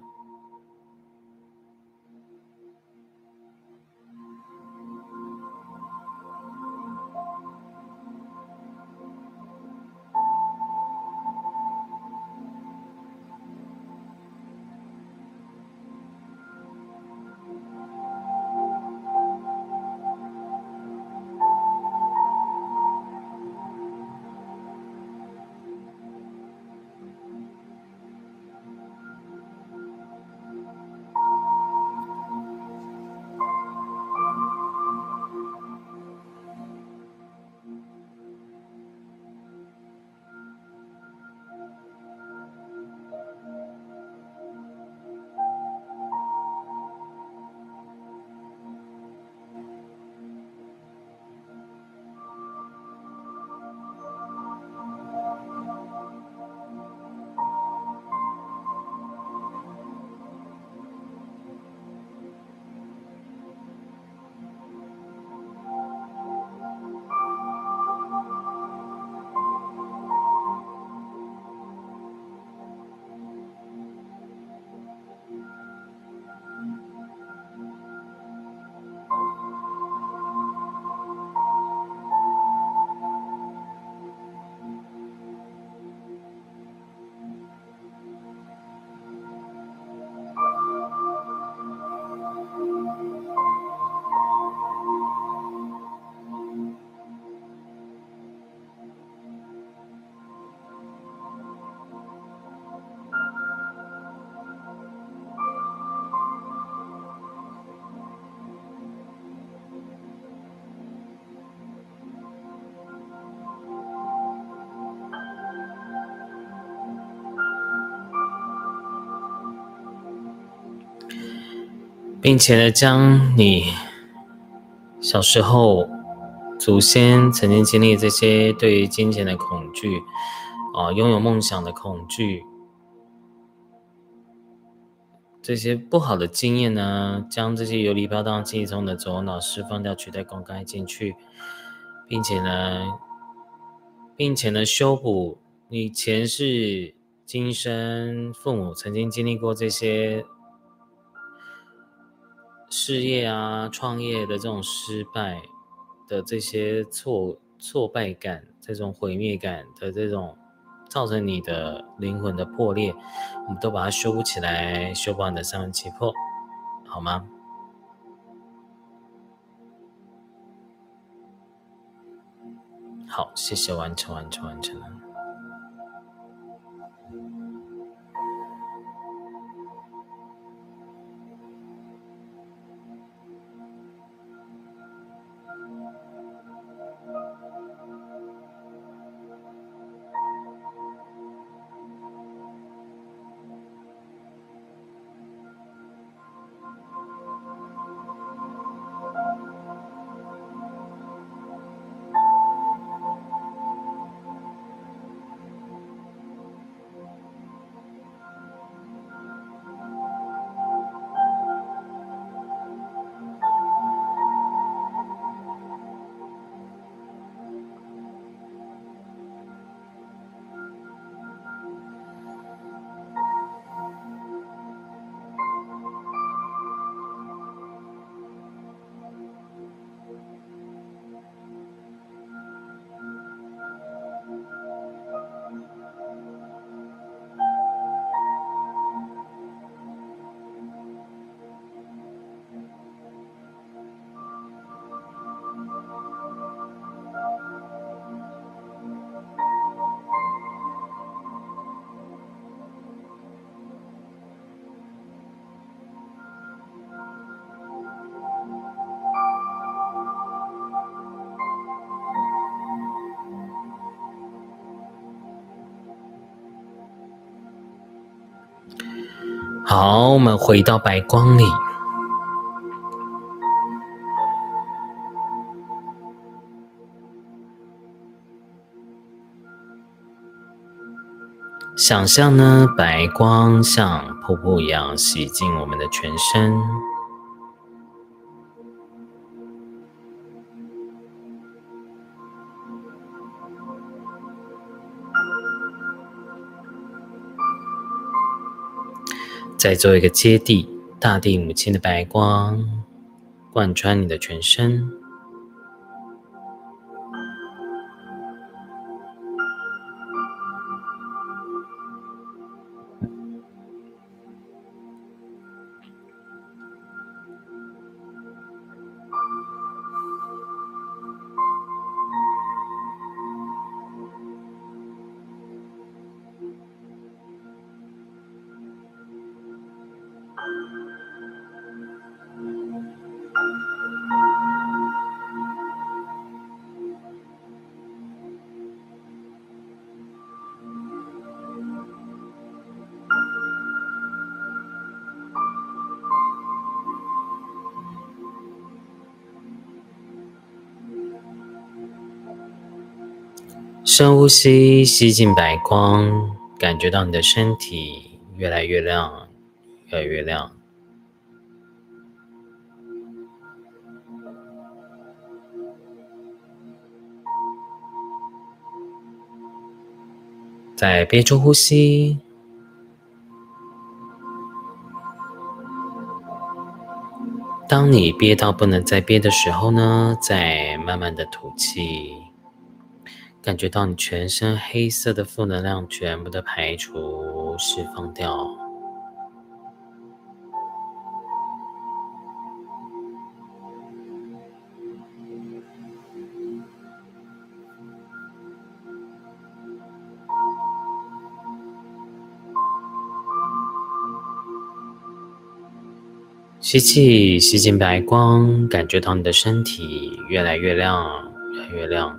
并且呢，将你小时候祖先曾经经历这些对于金钱的恐惧，啊，拥有梦想的恐惧，这些不好的经验呢，将这些游离飘荡记忆中的左脑释放掉，取代公开进去，并且呢，并且呢，修补你前世今生父母曾经经历过这些。事业啊，创业的这种失败的这些挫挫败感，这种毁灭感的这种，造成你的灵魂的破裂，我们都把它修补起来，修补你的三魂七魄，好吗？好，谢谢，完成，完成，完成了。好，我们回到白光里。想象呢，白光像瀑布一样洗净我们的全身。再做一个接地，大地母亲的白光贯穿你的全身。呼吸，吸进白光，感觉到你的身体越来越亮，越来越亮。再憋住呼吸，当你憋到不能再憋的时候呢，再慢慢的吐气。感觉到你全身黑色的负能量全部的排除、释放掉，吸气，吸进白光，感觉到你的身体越来越亮，越来越亮。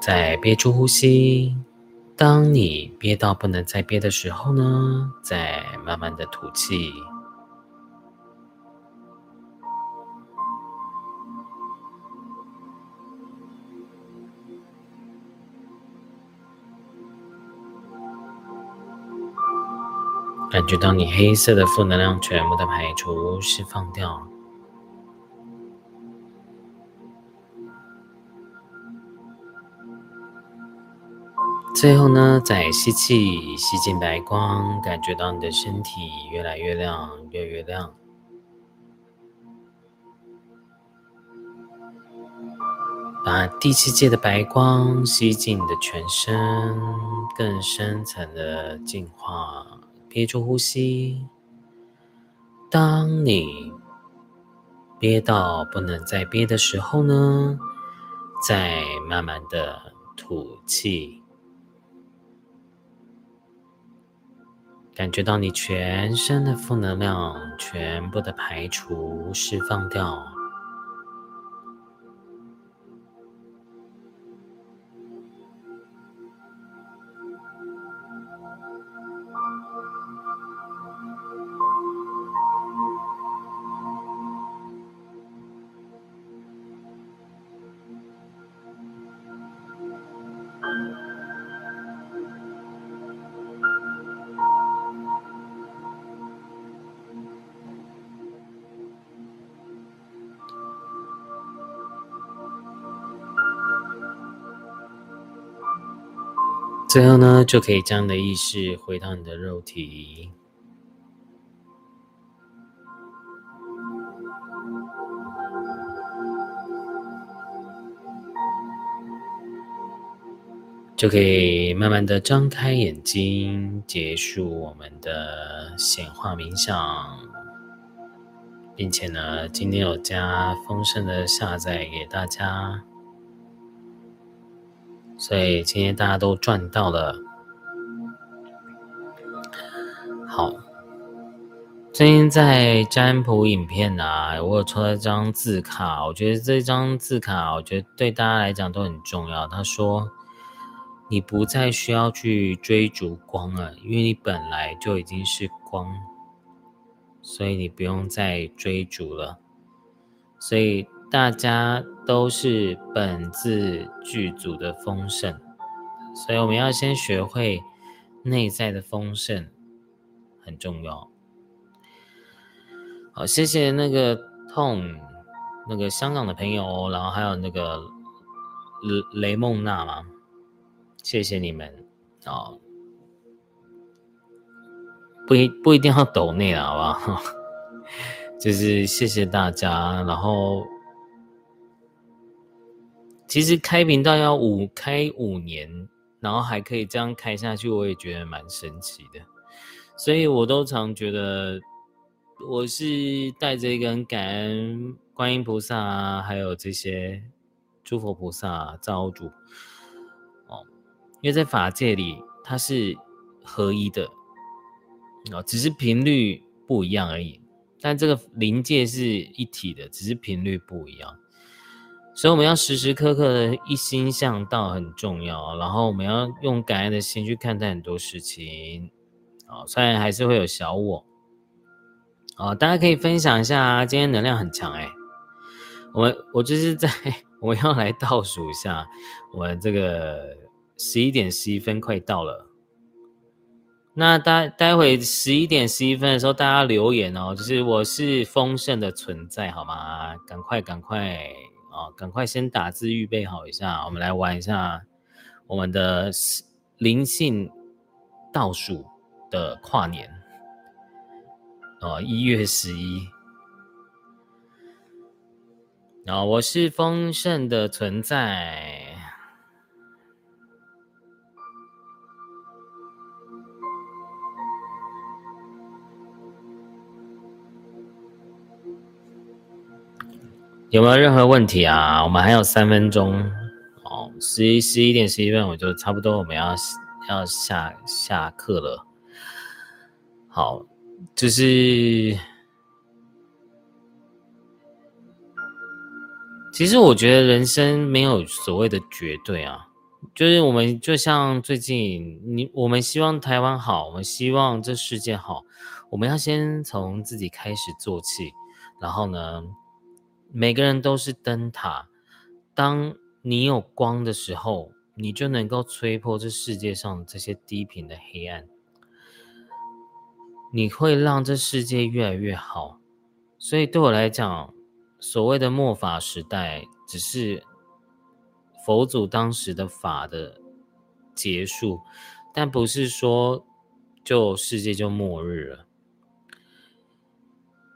再憋住呼吸，当你憋到不能再憋的时候呢，再慢慢的吐气，感觉到你黑色的负能量全部的排除、释放掉。最后呢，再吸气，吸进白光，感觉到你的身体越来越亮，越来越亮。把第七界的白光吸进你的全身，更深层的净化。憋住呼吸。当你憋到不能再憋的时候呢，再慢慢的吐气。感觉到你全身的负能量全部的排除、释放掉。最后呢，就可以将你的意识回到你的肉体，就可以慢慢的张开眼睛，结束我们的显化冥想，并且呢，今天有加丰盛的下载给大家。所以今天大家都赚到了。好，最近在占卜影片啊，我有抽到一张字卡，我觉得这张字卡，我觉得对大家来讲都很重要。他说：“你不再需要去追逐光了，因为你本来就已经是光，所以你不用再追逐了。所以大家都是本自具足的丰盛，所以我们要先学会内在的丰盛，很重要。好，谢谢那个痛，那个香港的朋友，然后还有那个雷雷梦娜嘛，谢谢你们哦，不一不一定要抖内了，好不好？[laughs] 就是谢谢大家，然后其实开频道要五开五年，然后还可以这样开下去，我也觉得蛮神奇的，所以我都常觉得我是带着一个感恩观音菩萨啊，还有这些诸佛菩萨、啊造物主哦，因为在法界里它是合一的哦，只是频率不一样而已。但这个临界是一体的，只是频率不一样，所以我们要时时刻刻的一心向道很重要。然后我们要用感恩的心去看待很多事情，啊，虽然还是会有小我，啊，大家可以分享一下，今天能量很强哎，我们我就是在我们要来倒数一下，我们这个十一点十一分快到了。那待待会十一点十一分的时候，大家留言哦，就是我是丰盛的存在，好吗？赶快赶快啊，赶快先打字预备好一下，我们来玩一下我们的灵性倒数的跨年哦，一月十一，啊，我是丰盛的存在。有没有任何问题啊？我们还有三分钟哦，十一十一点十一分，我就差不多我们要要下下课了。好，就是其实我觉得人生没有所谓的绝对啊，就是我们就像最近你，我们希望台湾好，我们希望这世界好，我们要先从自己开始做起，然后呢？每个人都是灯塔，当你有光的时候，你就能够吹破这世界上这些低频的黑暗，你会让这世界越来越好。所以对我来讲，所谓的末法时代，只是佛祖当时的法的结束，但不是说就世界就末日了。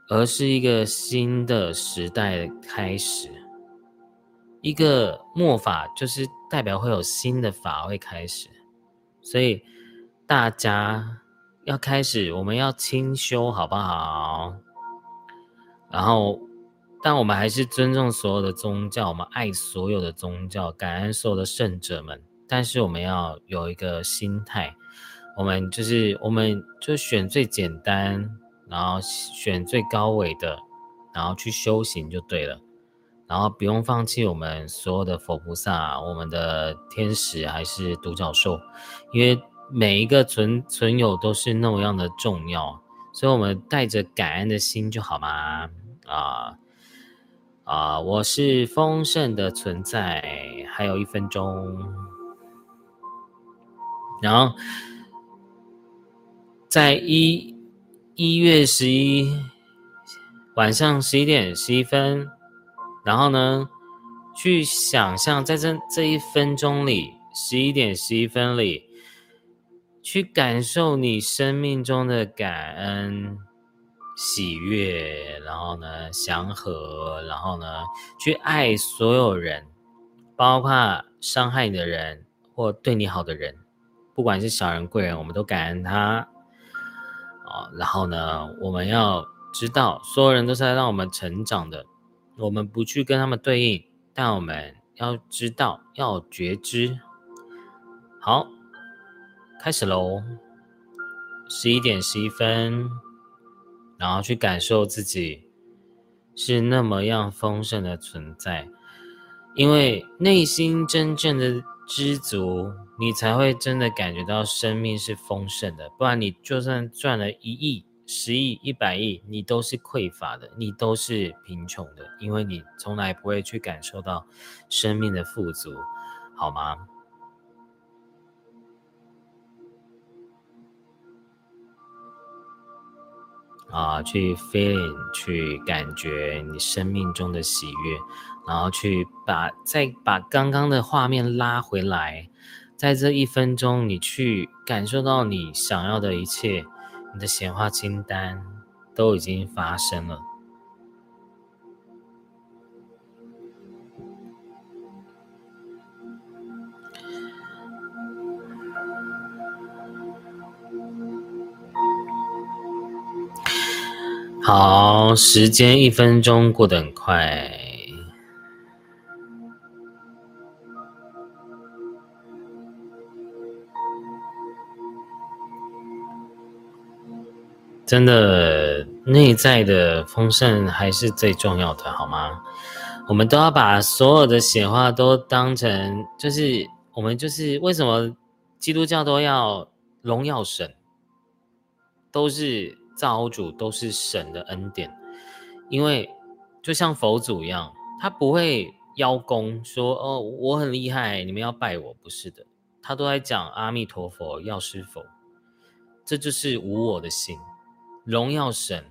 而是一个新的时代开始，一个末法就是代表会有新的法会开始，所以大家要开始，我们要清修，好不好？然后，但我们还是尊重所有的宗教，我们爱所有的宗教，感恩所有的圣者们。但是我们要有一个心态，我们就是我们就选最简单。然后选最高伟的，然后去修行就对了，然后不用放弃我们所有的佛菩萨、我们的天使还是独角兽，因为每一个存存有都是那么样的重要，所以我们带着感恩的心就好嘛。啊啊，我是丰盛的存在，还有一分钟，然后在一。一月十一晚上十一点十一分，然后呢，去想象在这这一分钟里，十一点十一分里，去感受你生命中的感恩、喜悦，然后呢，祥和，然后呢，去爱所有人，包括伤害你的人或对你好的人，不管是小人贵人，我们都感恩他。然后呢，我们要知道，所有人都是在让我们成长的。我们不去跟他们对应，但我们要知道，要觉知。好，开始喽！十一点十一分，然后去感受自己是那么样丰盛的存在，因为内心真正的知足，你才会真的感觉到生命是丰盛的。不然，你就算赚了一亿、十亿、一百亿，你都是匮乏的，你都是贫穷的，因为你从来不会去感受到生命的富足，好吗？啊，去 feeling，去感觉你生命中的喜悦，然后去把再把刚刚的画面拉回来，在这一分钟，你去感受到你想要的一切，你的显化清单都已经发生了。好，时间一分钟过得很快，真的，内在的丰盛还是最重要的，好吗？我们都要把所有的显化都当成，就是我们就是为什么基督教都要荣耀神，都是。造物主都是神的恩典，因为就像佛祖一样，他不会邀功说哦我很厉害，你们要拜我，不是的，他都在讲阿弥陀佛，药师佛，这就是无我的心，荣耀神。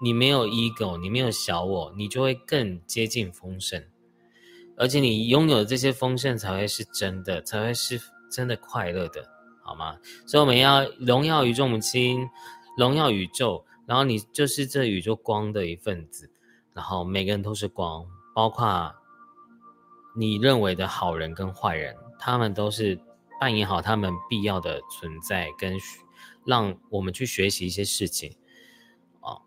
你没有 ego，你没有小我，你就会更接近丰盛，而且你拥有的这些丰盛才会是真的，才会是真的快乐的，好吗？所以我们要荣耀宇宙母亲。荣耀宇宙，然后你就是这宇宙光的一份子，然后每个人都是光，包括你认为的好人跟坏人，他们都是扮演好他们必要的存在，跟让我们去学习一些事情。哦，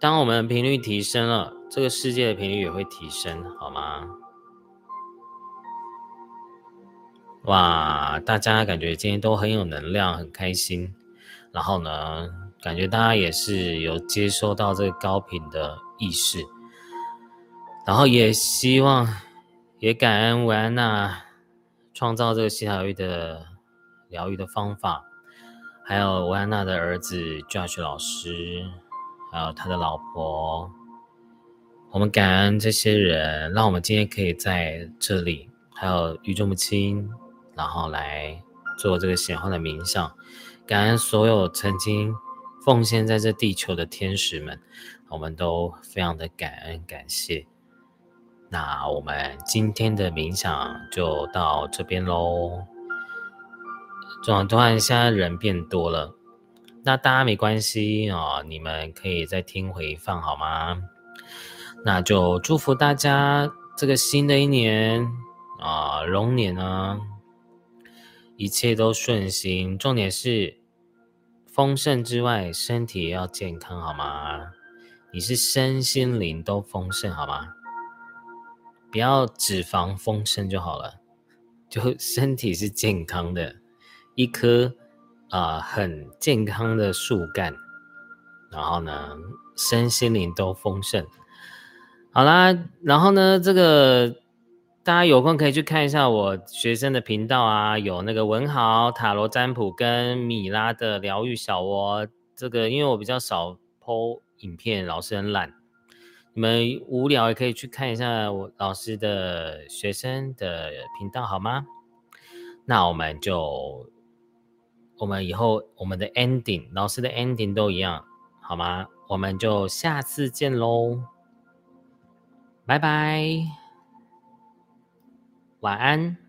当我们频率提升了，这个世界的频率也会提升，好吗？哇，大家感觉今天都很有能量，很开心。然后呢，感觉大家也是有接收到这个高频的意识，然后也希望，也感恩维安娜创造这个西塔疗愈的疗愈的方法，还有维安娜的儿子 Josh 老师，还有他的老婆，我们感恩这些人，让我们今天可以在这里，还有宇宙母亲，然后来做这个显化的冥想。感恩所有曾经奉献在这地球的天使们，我们都非常的感恩感谢。那我们今天的冥想就到这边喽。转突然现在人变多了，那大家没关系啊，你们可以再听回放好吗？那就祝福大家这个新的一年啊，龙年呢。一切都顺心，重点是丰盛之外，身体也要健康，好吗？你是身心灵都丰盛，好吗？不要脂肪丰盛就好了，就身体是健康的，一棵啊很健康的树干，然后呢，身心灵都丰盛。好啦，然后呢，这个。大家有空可以去看一下我学生的频道啊，有那个文豪塔罗占卜跟米拉的疗愈小窝。这个因为我比较少剖影片，老师很懒，你们无聊也可以去看一下我老师的学生的频道，好吗？那我们就我们以后我们的 ending，老师的 ending 都一样，好吗？我们就下次见喽，拜拜。晚安。